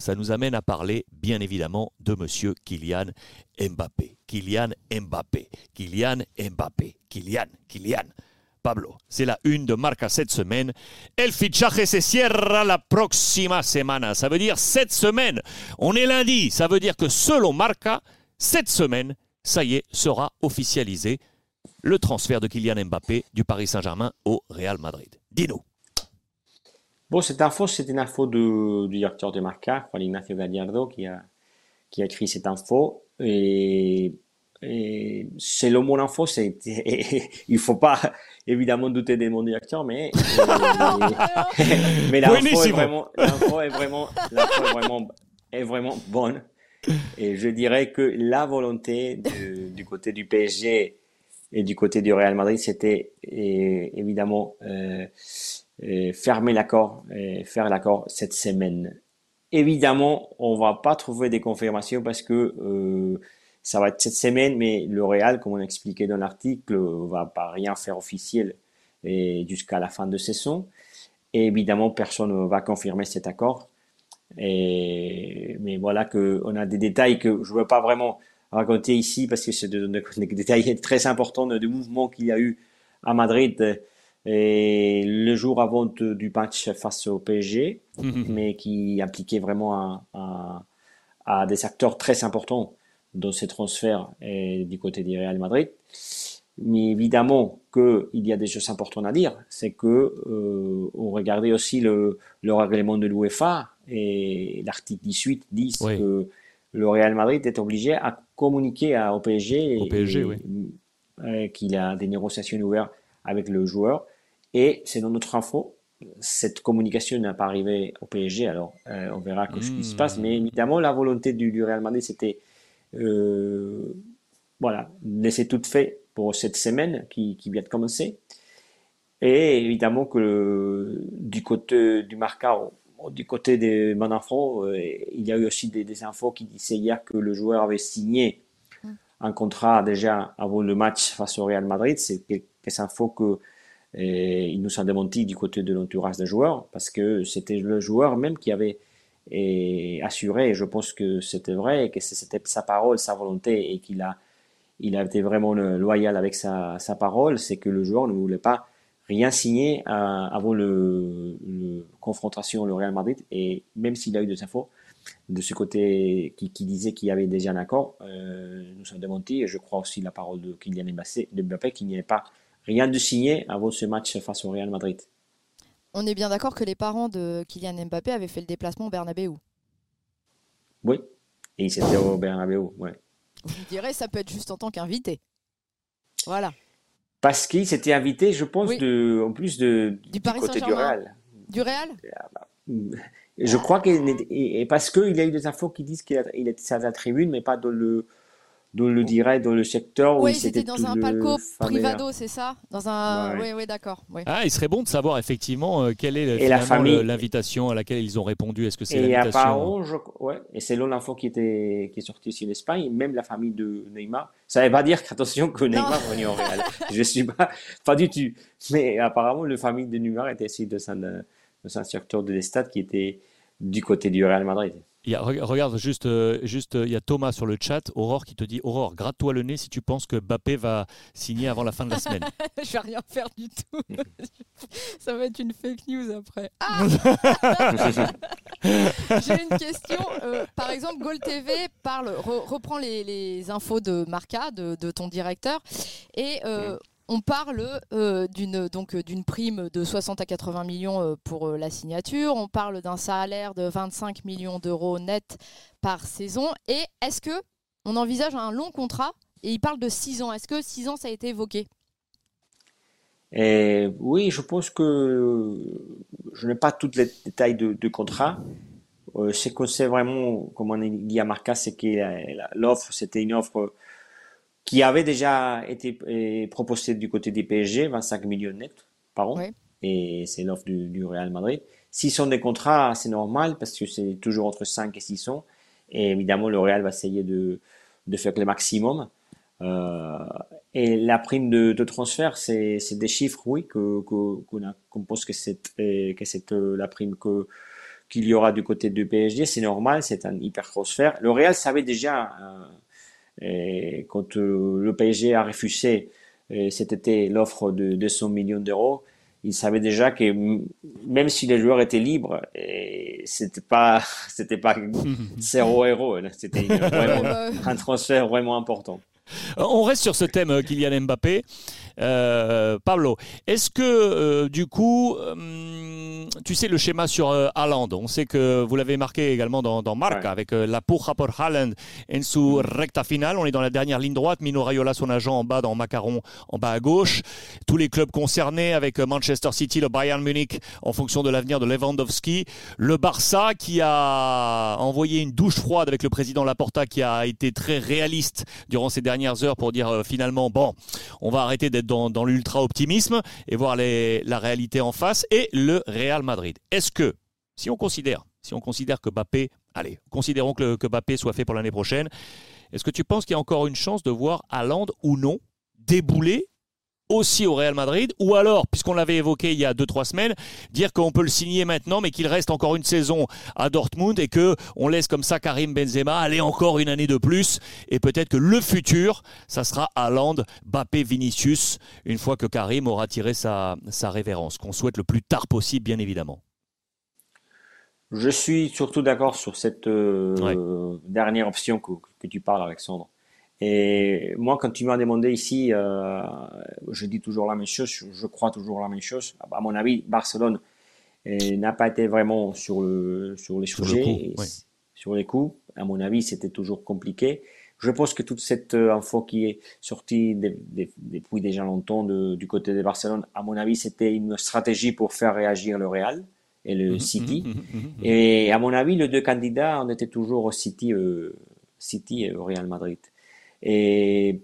ça nous amène à parler, bien évidemment, de monsieur Kylian Mbappé. Kylian Mbappé. Kylian Mbappé. Kylian. Kylian. Pablo, c'est la une de Marca cette semaine. El fichaje se cierra la próxima semana. Ça veut dire cette semaine. On est lundi. Ça veut dire que selon Marca, cette semaine, ça y est, sera officialisé le transfert de Kylian Mbappé du Paris Saint-Germain au Real Madrid. Dis-nous. Bon, cette info, c'est une info du directeur de Marca, Juan Ignacio Gallardo, qui a, qui a écrit cette info. Et, selon mon info, c'est, il faut pas évidemment douter de mon directeur, mais, mais l'info est vraiment, l'info est vraiment, l'info est vraiment, est vraiment bonne. Et je dirais que la volonté du côté du PSG et du côté du Real Madrid, c'était évidemment euh, fermer l'accord, faire l'accord cette semaine. Évidemment, on va pas trouver des confirmations parce que euh, ça va être cette semaine, mais le Real, comme on expliqué dans l'article, va pas rien faire officiel jusqu'à la fin de saison. Et évidemment, personne ne va confirmer cet accord. Mais voilà que on a des détails que je veux pas vraiment raconter ici parce que c'est des, détails très importants du mouvement qu'il y a eu à Madrid et le jour avant du match face au PSG, mhm. mais qui impliquait vraiment à, des acteurs très importants dans ces transferts et du côté du Real Madrid. Mais évidemment qu'il y a des choses importantes à dire, c'est que euh, on regardait aussi le, le règlement de l'UEFA et l'article 18 dit que le Real Madrid est obligé à communiquer à, au PSG, qu'il a des négociations ouvertes avec le joueur. Et c'est dans notre info, cette communication n'a pas arrivé au PSG, alors euh, on verra ce qui se passe. Mais évidemment, la volonté du, Real Madrid, c'était euh, voilà, laisser tout fait pour cette semaine qui, vient de commencer. Et évidemment que du côté du Marca, du côté de enfant, euh, il y a eu aussi des, infos qui disaient hier que le joueur avait signé mm. un contrat déjà avant le match face au Real Madrid. C'est quelques infos que il nous a démenti du côté de l'entourage des joueurs? Parce que c'était le joueur même qui avait assuré, et je pense que c'était vrai, que c'était sa parole, sa volonté et qu'il a, il a été vraiment loyal avec sa, sa parole, c'est que le joueur ne voulait pas rien signé euh, avant le, confrontation au Real Madrid. Et même s'il a eu des infos de ce côté qui, qui disait qu'il y avait déjà un accord, euh, nous sommes démentis. Et je crois aussi la parole de Kylian Mbappé, qu'il n'y avait pas rien de signé avant ce match face au Real Madrid. On est bien d'accord que les parents de Kylian Mbappé avaient fait le déplacement au Bernabeu. Oui, et ils étaient au Bernabeu, ouais. Vous direz, ça peut être juste en tant qu'invité. Voilà parce qu'il s'était invité, je pense, de, en plus de, du, côté du Real. Du Real ah, bah, Je crois qu'il et parce qu'il y a eu des infos qui disent qu'il était à la tribune, mais pas dans le dans le dirait dans le secteur oui, c'était dans un palco privado, c'est ça? Dans un, oui, oui, d'accord. Ah, il serait bon de savoir effectivement euh, quelle est l'invitation à laquelle ils ont répondu. Est-ce que c'est l'invitation je... ouais, et c'est l'info qui était qui est sortie sur l'Espagne, même la famille de Neymar. Ça ne veut pas dire qu'attention que Neymar venait au Real. je suis pas pas du tout. Mais apparemment, la famille de Neymar était aussi de un secteur de l'Estade qui était du côté du Real Madrid. Il y a, regarde, juste, euh, juste, il y a Thomas sur le chat, Aurore, qui te dit Aurore, gratte-toi le nez si tu penses que Bappé va signer avant la fin de la semaine. Je vais rien faire du tout. Ça va être une fake news après. Ah J'ai une question. Euh, par exemple, Gold TV parle, reprend les, infos de Marca, de, ton directeur, et euh, on parle euh, d'une donc d'une prime de 60 à 80 millions euh, pour euh, la signature. On parle d'un salaire de 25 millions d'euros net par saison. Et est-ce que on envisage un long contrat? Et il parle de 6 ans. Est-ce que 6 ans ça a été évoqué? Oui, je pense que je n'ai pas tous les détails de, contrat. ce que c'est vraiment, comme on dit à Marca, c'est que l'offre, c'était une offre qui avait déjà été euh, proposé du côté du PSG, 25 millions net par an. Et c'est l'offre du, Real Madrid. S'ils sont des contrats, c'est normal parce que c'est toujours entre 5 et 600. Et évidemment, le Real va essayer de, de faire le maximum. Euh, et la prime de, de transfert, c'est des chiffres, oui, qu'on que, qu'on pense que c'est euh, que c'est la prime que qu'il y aura du côté du PSG. C'est normal, c'est un hypercrossphère. Le Real savait déjà, et quand le PSG a refusé cet été l'offre de 200 millions d'euros, il savait déjà que même si les joueurs étaient libres, c'était pas c'était pas zéro héros, c'était un transfert vraiment important. On reste sur ce thème, euh, Kylian Mbappé. Euh, Pablo, est-ce que euh, du coup, tu sais le schéma sur Haaland? On sait que vous l'avez marqué également dans, dans Marca avec la puja por Haaland en su recta finale. On est dans la dernière ligne droite. Mino Raiola, son agent en bas dans Macaron, en bas à gauche. Tous les clubs concernés avec Manchester City, le Bayern Munich en fonction de l'avenir de Lewandowski. Le Barça qui a envoyé une douche froide avec le président Laporta qui a été très réaliste durant ces dernières heures pour dire euh, finalement, bon, on va arrêter d'être dans, l'ultra-optimisme et voir la réalité en face, et le Real Madrid. Est-ce que, si on considère, si on considère que Mbappé, allez, considérons que, soit fait pour l'année prochaine, est-ce que tu penses qu'il y a encore une chance de voir Haaland ou non débouler aussi au Real Madrid Ou alors, puisqu'on l'avait évoqué il y a 2-3 semaines, dire qu'on peut le signer maintenant, mais qu'il reste encore une saison à Dortmund et que on laisse comme ça Karim Benzema aller encore une année de plus et peut-être que le futur, ça sera Haaland, Bappé, Vinicius, une fois que Karim aura tiré sa, sa révérence, qu'on souhaite le plus tard possible, bien évidemment. Je suis surtout d'accord sur cette euh, dernière option que, que, tu parles, Alexandre. Et moi, quand tu m'as demandé ici, euh, je dis toujours la même chose, je crois toujours la même chose. À mon avis, Barcelone euh, n'a pas été vraiment sur, le, sur les sujets, sur les coups. À mon avis, c'était toujours compliqué. Je pense que toute cette euh, info qui est sortie depuis déjà longtemps du côté de Barcelone, à mon avis, c'était une stratégie pour faire réagir le Real et le mhm, City. Mhm, mhm, et à mon avis, les deux candidats, on était toujours au City, City et au Real Madrid. Et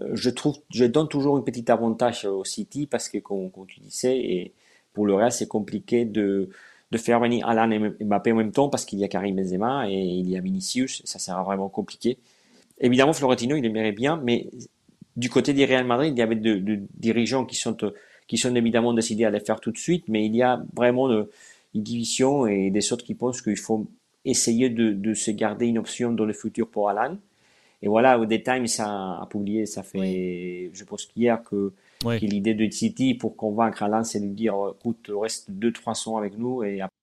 euh, je trouve, je donne toujours un petit avantage au City parce que, comme, tu disais, et pour le reste, c'est compliqué de, de faire venir Alan et Mbappé en même temps parce qu'il y a Karim Benzema et il y a Vinicius. Ça sera vraiment compliqué. Évidemment, Florentino, il aimerait bien, mais du côté du Real Madrid, il y avait de, dirigeants qui sont, qui sont évidemment décidés à les faire tout de suite, mais il y a vraiment une division et des autres qui pensent qu'il faut essayer de, de, se garder une option dans le futur pour Alan. Et voilà, au détail, ça a publié, ça fait, je pense qu'hier, que, l'idée de City pour convaincre Alain, c'est de lui dire, écoute, reste 2-300 avec nous et après,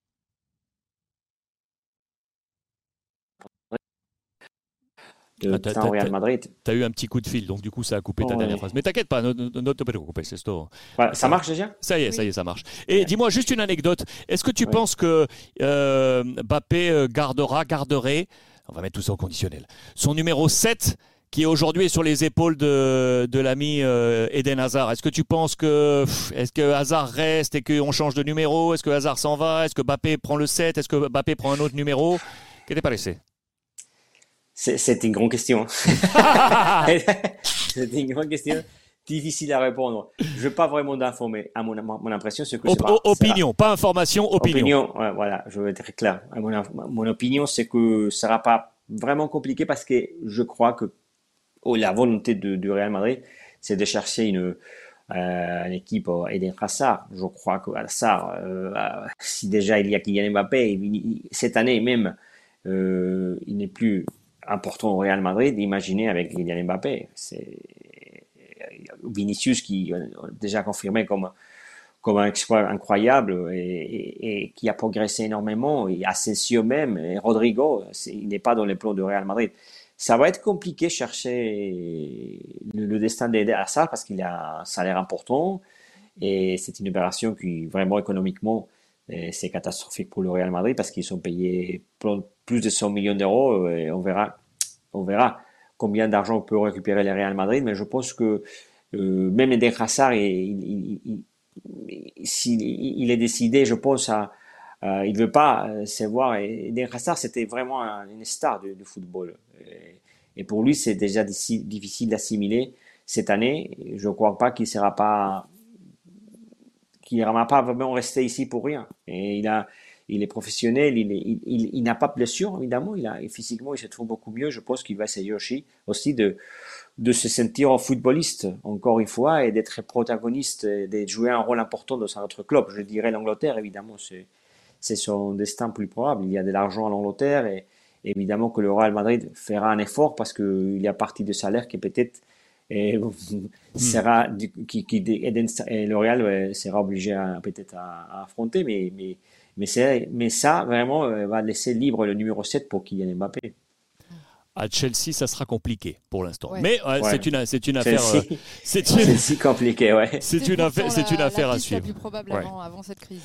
de ah, Real Madrid. Tu as eu un petit coup de fil, donc du coup ça a coupé ta dernière phrase. Mais t'inquiète pas, ne, te préoccupe, c'est ça marche déjà? Ça y est, ça y est, ça marche. Et dis-moi juste une anecdote. Est-ce que tu penses que euh, Mbappé euh, gardera, garderait on va mettre tout ça au conditionnel. Son numéro 7, qui est aujourd'hui sur les épaules de, de l'ami euh, Eden Hazard. Est-ce que tu penses que, est-ce que Hazard reste et qu'on change de numéro? Est-ce que Hazard s'en va? Est-ce que Bappé prend le 7 Est-ce que Bappé prend un autre numéro? Qu'est-ce que tu C'est une grande question. c'est une grande question difficile à répondre. Je veux pas vraiment d'informer. À mon, mon impression, c'est que opinion, pas information, opinion. Opinion, voilà, je veux être clair. Mon, mon opinion, c'est que ça sera pas vraiment compliqué parce que je crois que oh, la volonté de, du Real Madrid, c'est de chercher une, euh, une équipe euh, Eden Hazard. Je crois que Hazard, euh, si déjà il y a Kylian Mbappé, cette année même, euh, il n'est plus important au Real Madrid. Imaginez avec Kylian Mbappé, c'est Vinicius qui a déjà confirmé comme, comme un exploit incroyable et, qui a progressé énormément, et Asensio même, et Rodrigo, il n'est pas dans les plans de Real Madrid. Ça va être compliqué chercher le, destin d'Eder Hazard parce qu'il a un salaire important et c'est une opération qui vraiment économiquement c'est catastrophique pour le Real Madrid parce qu'ils sont payés plus de 100 millions d'euros on verra, on verra combien d'argent peut récupérer le Real Madrid, mais je pense que euh, même Eden Hazard, il, est décidé, je pense, il veut pas euh, se voir. Eden Hazard, c'était vraiment une star du, football. Et, pour lui, c'est déjà difficile d'assimiler cette année. Je ne crois pas qu'il sera pas ne pas vraiment rester ici pour rien. Il est professionnel, il, il, il, n'a pas de blessure, évidemment, il a, physiquement, il se trouve beaucoup mieux. Je pense qu'il va essayer aussi, aussi de, de se sentir footballiste, encore une fois, et d'être protagoniste, de jouer un rôle important dans notre club. Je dirais l'Angleterre, évidemment, c'est, son destin plus probable. Il y a de l'argent à l'Angleterre et évidemment que le Real Madrid fera un effort parce qu'il y a partie de salaire qui peut-être et sera qui, qui et le Real sera obligé peut-être à, affronter mais mais mais mais ça vraiment euh, va laisser libre le numéro 7 pour Kylian Mbappé à Chelsea, ça sera compliqué pour l'instant. Mais c'est une, c'est une affaire. c'est une... compliqué, ouais. C'est une affaire, c'est une affaire à suivre. La plus probable avant, avant cette crise.